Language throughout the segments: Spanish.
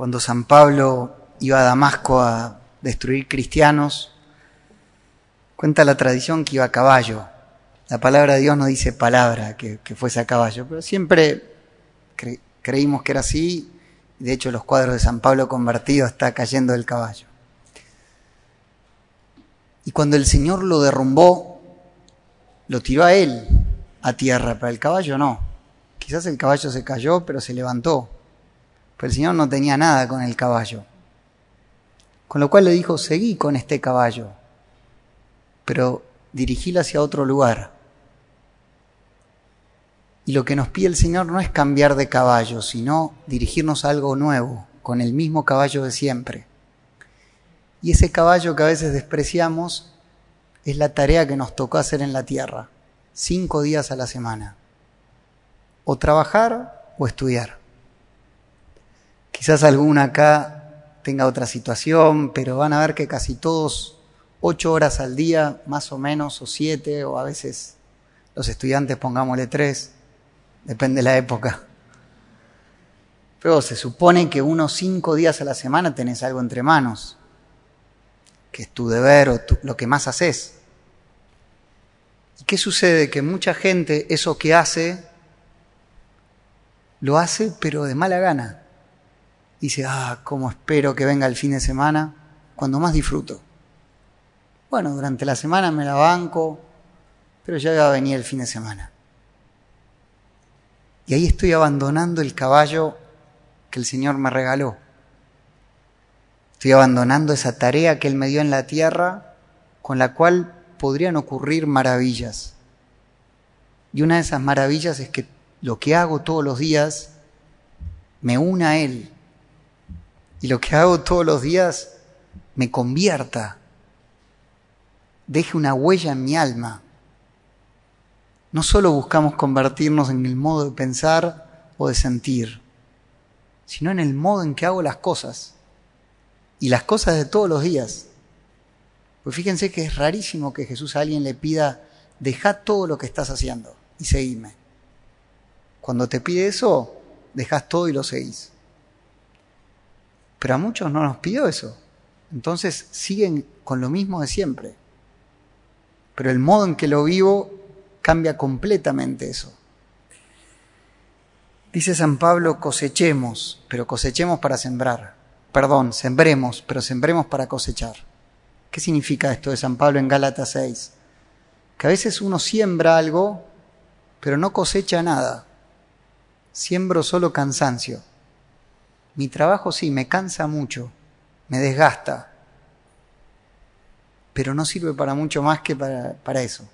cuando San Pablo iba a Damasco a destruir cristianos, cuenta la tradición que iba a caballo. La palabra de Dios no dice palabra que, fuese a caballo, pero siempre creímos que era así. De hecho, los cuadros de San Pablo convertido está cayendo del caballo. Y cuando el Señor lo derrumbó, lo tiró a él a tierra, pero el caballo no. Quizás el caballo se cayó, pero se levantó. Pero el Señor no tenía nada con el caballo. Con lo cual le dijo, seguí con este caballo, pero dirigílo hacia otro lugar. Y lo que nos pide el Señor no es cambiar de caballo, sino dirigirnos a algo nuevo, con el mismo caballo de siempre. Y ese caballo que a veces despreciamos es la tarea que nos tocó hacer en la tierra, cinco días a la semana. O trabajar o estudiar. Quizás alguna acá tenga otra situación, pero van a ver que casi todos ocho horas al día, más o menos, o siete, o a veces los estudiantes pongámosle tres, depende de la época. Pero se supone que unos cinco días a la semana tenés algo entre manos, que es tu deber o lo que más haces. ¿Y qué sucede? Que mucha gente eso que hace, lo hace pero de mala gana dice, ah, cómo espero que venga el fin de semana, cuando más disfruto. Bueno, durante la semana me la banco, pero ya va a venir el fin de semana. Y ahí estoy abandonando el caballo que el Señor me regaló. Estoy abandonando esa tarea que Él me dio en la tierra, con la cual podrían ocurrir maravillas. Y una de esas maravillas es que lo que hago todos los días me una a Él, y lo que hago todos los días me convierta, deje una huella en mi alma. No solo buscamos convertirnos en el modo de pensar o de sentir, sino en el modo en que hago las cosas. Y las cosas de todos los días. Pues fíjense que es rarísimo que Jesús a alguien le pida, deja todo lo que estás haciendo y seguime. Cuando te pide eso, dejas todo y lo seguís. Pero a muchos no nos pidió eso. Entonces siguen con lo mismo de siempre. Pero el modo en que lo vivo cambia completamente eso. Dice San Pablo, cosechemos, pero cosechemos para sembrar. Perdón, sembremos, pero sembremos para cosechar. ¿Qué significa esto de San Pablo en Gálatas 6? Que a veces uno siembra algo, pero no cosecha nada. Siembro solo cansancio. Mi trabajo sí, me cansa mucho, me desgasta, pero no sirve para mucho más que para, para eso.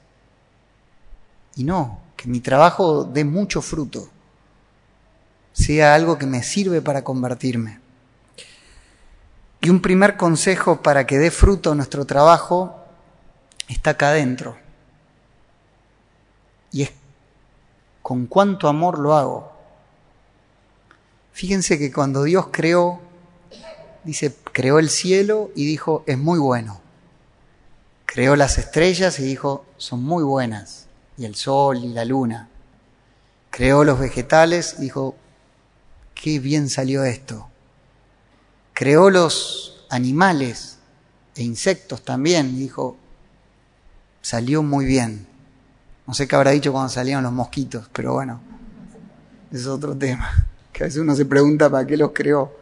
Y no, que mi trabajo dé mucho fruto, sea algo que me sirve para convertirme. Y un primer consejo para que dé fruto nuestro trabajo está acá adentro. Y es con cuánto amor lo hago. Fíjense que cuando Dios creó, dice, creó el cielo y dijo, es muy bueno. Creó las estrellas y dijo, son muy buenas. Y el sol y la luna. Creó los vegetales y dijo, qué bien salió esto. Creó los animales e insectos también y dijo, salió muy bien. No sé qué habrá dicho cuando salieron los mosquitos, pero bueno, es otro tema que a veces uno se pregunta para qué los creó.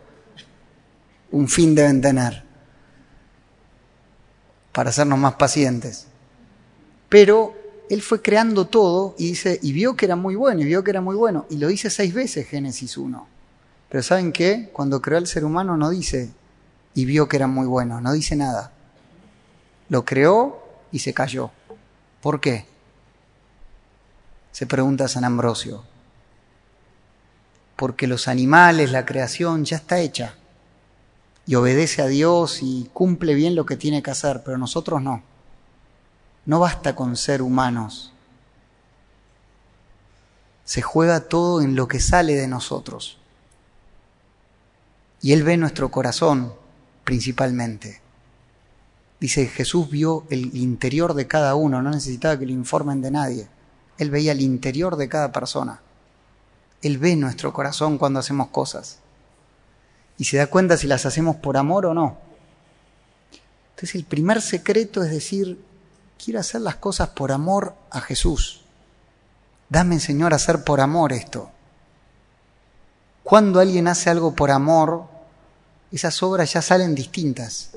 Un fin deben tener, para hacernos más pacientes. Pero él fue creando todo y dice, y vio que era muy bueno, y vio que era muy bueno, y lo dice seis veces Génesis 1. Pero ¿saben qué? Cuando creó al ser humano no dice, y vio que era muy bueno, no dice nada. Lo creó y se cayó. ¿Por qué? Se pregunta San Ambrosio porque los animales, la creación ya está hecha y obedece a Dios y cumple bien lo que tiene que hacer, pero nosotros no. No basta con ser humanos. Se juega todo en lo que sale de nosotros. Y Él ve nuestro corazón principalmente. Dice, Jesús vio el interior de cada uno, no necesitaba que le informen de nadie. Él veía el interior de cada persona. Él ve nuestro corazón cuando hacemos cosas. Y se da cuenta si las hacemos por amor o no. Entonces el primer secreto es decir, quiero hacer las cosas por amor a Jesús. Dame, Señor, a hacer por amor esto. Cuando alguien hace algo por amor, esas obras ya salen distintas.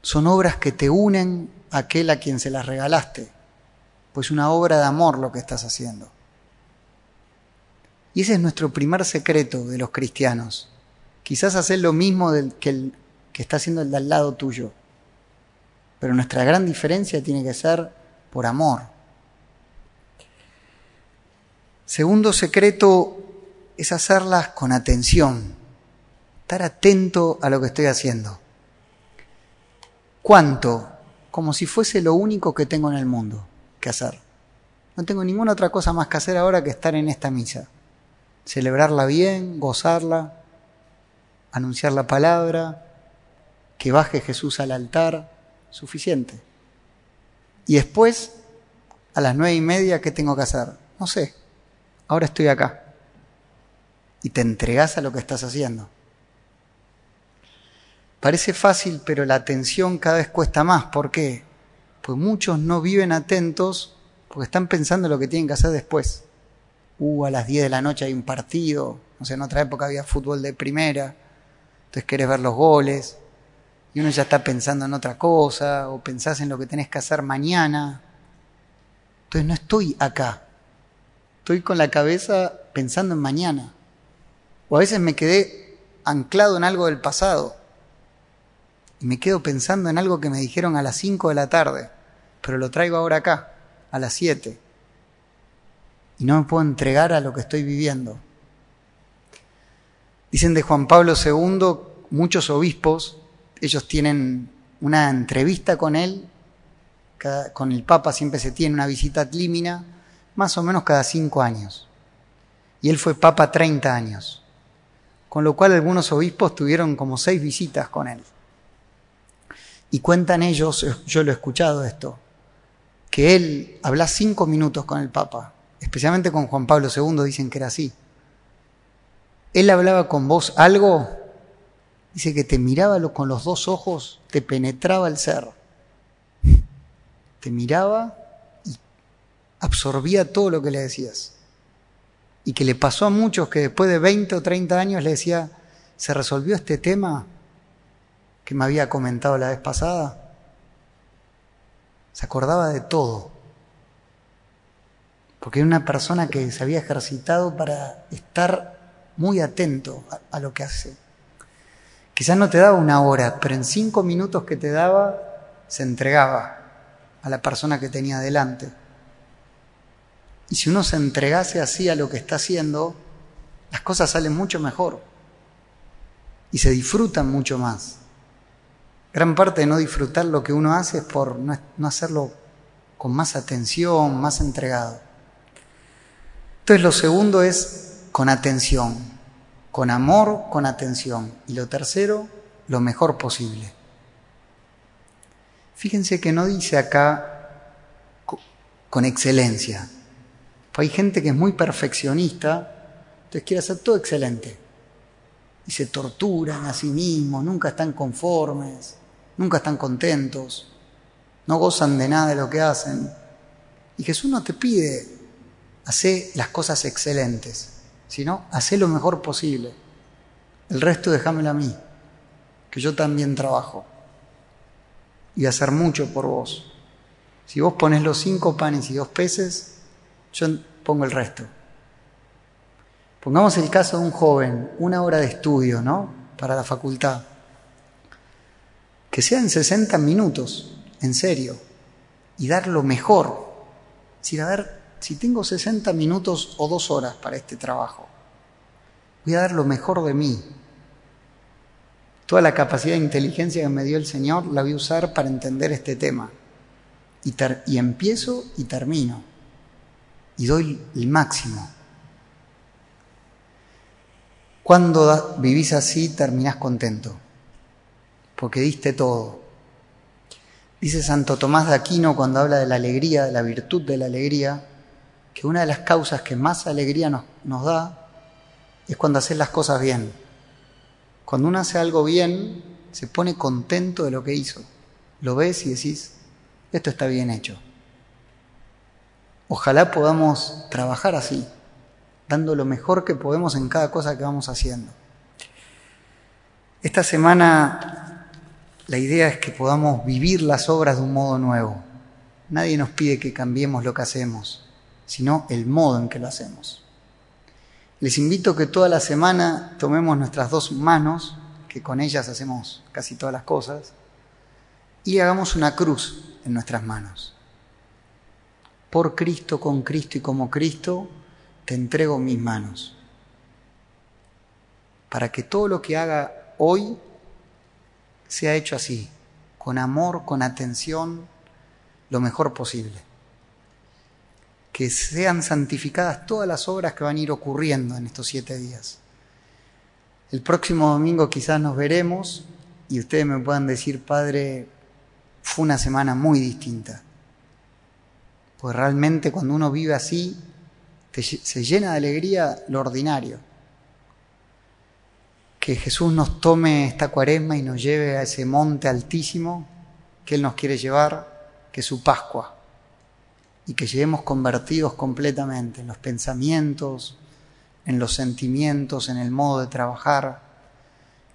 Son obras que te unen a aquel a quien se las regalaste. Pues una obra de amor lo que estás haciendo. Y ese es nuestro primer secreto de los cristianos. Quizás hacer lo mismo que, el, que está haciendo el de al lado tuyo. Pero nuestra gran diferencia tiene que ser por amor. Segundo secreto es hacerlas con atención, estar atento a lo que estoy haciendo. ¿Cuánto? Como si fuese lo único que tengo en el mundo que hacer. No tengo ninguna otra cosa más que hacer ahora que estar en esta misa. Celebrarla bien, gozarla, anunciar la palabra, que baje Jesús al altar, suficiente. Y después, a las nueve y media, ¿qué tengo que hacer? No sé, ahora estoy acá. Y te entregas a lo que estás haciendo. Parece fácil, pero la atención cada vez cuesta más. ¿Por qué? Pues muchos no viven atentos porque están pensando en lo que tienen que hacer después. Uh, a las 10 de la noche hay un partido. No sé, en otra época había fútbol de primera entonces querés ver los goles y uno ya está pensando en otra cosa o pensás en lo que tenés que hacer mañana. Entonces no estoy acá, estoy con la cabeza pensando en mañana. O a veces me quedé anclado en algo del pasado y me quedo pensando en algo que me dijeron a las 5 de la tarde, pero lo traigo ahora acá, a las 7. Y no me puedo entregar a lo que estoy viviendo. Dicen de Juan Pablo II, muchos obispos, ellos tienen una entrevista con él, con el Papa siempre se tiene una visita límina, más o menos cada cinco años. Y él fue Papa 30 años, con lo cual algunos obispos tuvieron como seis visitas con él. Y cuentan ellos, yo lo he escuchado esto, que él habla cinco minutos con el Papa, especialmente con Juan Pablo II dicen que era así él hablaba con vos algo, dice que te miraba con los dos ojos, te penetraba el ser. Te miraba y absorbía todo lo que le decías. Y que le pasó a muchos que después de 20 o 30 años le decía, ¿se resolvió este tema que me había comentado la vez pasada? Se acordaba de todo. Porque era una persona que se había ejercitado para estar muy atento a, lo que hace. Quizás no te daba una hora, pero en cinco minutos que te daba, se entregaba a la persona que tenía delante. Y si uno se entregase así a lo que está haciendo, las cosas salen mucho mejor y se disfrutan mucho más. Gran parte de no disfrutar lo que uno hace es por no hacerlo con más atención, más entregado. Entonces lo segundo es con atención, con amor, con atención. Y lo tercero, lo mejor posible. Fíjense que no dice acá con excelencia. Hay gente que es muy perfeccionista, entonces quiere hacer todo excelente. Y se torturan a sí mismos, nunca están conformes, nunca están contentos, no gozan de nada de lo que hacen. Y Jesús no te pide hacer las cosas excelentes sino hacé lo mejor posible. El resto déjamelo a mí, que yo también trabajo. Y hacer mucho por vos. Si vos pones los cinco panes y dos peces, yo pongo el resto. Pongamos el caso de un joven, una hora de estudio, ¿no? Para la facultad. Que sean 60 minutos, en serio, y dar lo mejor. decir, a ver, si tengo 60 minutos o dos horas para este trabajo, voy a dar lo mejor de mí. Toda la capacidad de inteligencia que me dio el Señor la voy a usar para entender este tema. Y, y empiezo y termino. Y doy el máximo. Cuando vivís así, terminás contento. Porque diste todo. Dice Santo Tomás de Aquino cuando habla de la alegría, de la virtud de la alegría, que una de las causas que más alegría nos, da es cuando haces las cosas bien. Cuando uno hace algo bien, se pone contento de lo que hizo. Lo ves y decís, esto está bien hecho. Ojalá podamos trabajar así, dando lo mejor que podemos en cada cosa que vamos haciendo. Esta semana la idea es que podamos vivir las obras de un modo nuevo. Nadie nos pide que cambiemos lo que hacemos, sino el modo en que lo hacemos. Les invito a que toda la semana tomemos nuestras dos manos, que con ellas hacemos casi todas las cosas, y hagamos una cruz en nuestras manos. Por Cristo, con Cristo y como Cristo, te entrego mis manos. Para que todo lo que haga hoy sea hecho así, con amor, con atención, lo mejor posible que sean santificadas todas las obras que van a ir ocurriendo en estos siete días. El próximo domingo quizás nos veremos y ustedes me puedan decir, Padre, fue una semana muy distinta. Pues realmente cuando uno vive así, se llena de alegría lo ordinario. Que Jesús nos tome esta cuaresma y nos lleve a ese monte altísimo que Él nos quiere llevar, que es su Pascua y que lleguemos convertidos completamente en los pensamientos, en los sentimientos, en el modo de trabajar,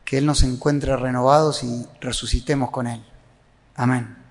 que Él nos encuentre renovados y resucitemos con Él. Amén.